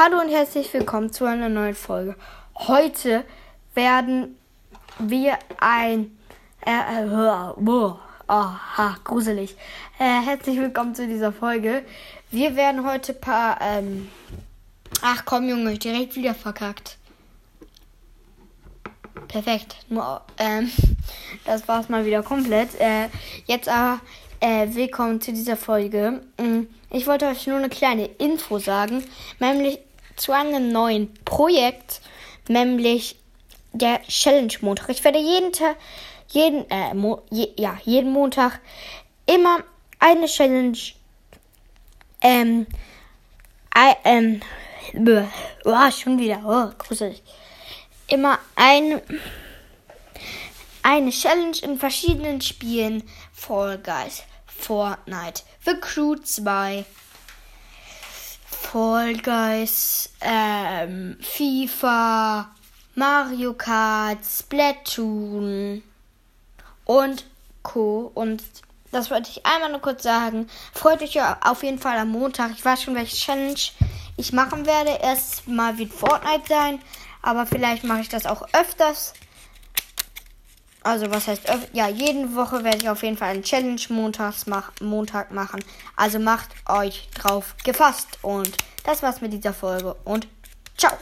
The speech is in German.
Hallo und herzlich willkommen zu einer neuen Folge. Heute werden wir ein. Äh, äh, oh, ha, gruselig. Äh, herzlich willkommen zu dieser Folge. Wir werden heute paar. Ähm, ach komm, Junge, direkt wieder verkackt. Perfekt. Nur, ähm, das war's mal wieder komplett. Äh, jetzt aber. Äh, willkommen zu dieser Folge. Mm, ich wollte euch nur eine kleine Info sagen, nämlich zu einem neuen Projekt, nämlich der Challenge Montag. Ich werde jeden Tag, jeden, äh, Mo je, ja, jeden Montag immer eine Challenge, ähm, I, ähm, oh, schon wieder, oh, gruselig. Immer ein, eine Challenge in verschiedenen Spielen. Fall Guys, Fortnite, The Crew 2, Fall Guys, ähm, FIFA, Mario Kart, Splatoon und Co. Und das wollte ich einmal nur kurz sagen. Freut euch auf jeden Fall am Montag. Ich weiß schon, welche Challenge ich machen werde. Erstmal wird Fortnite sein, aber vielleicht mache ich das auch öfters. Also was heißt, ja, jede Woche werde ich auf jeden Fall einen Challenge montags mach, Montag machen. Also macht euch drauf gefasst. Und das war's mit dieser Folge und ciao.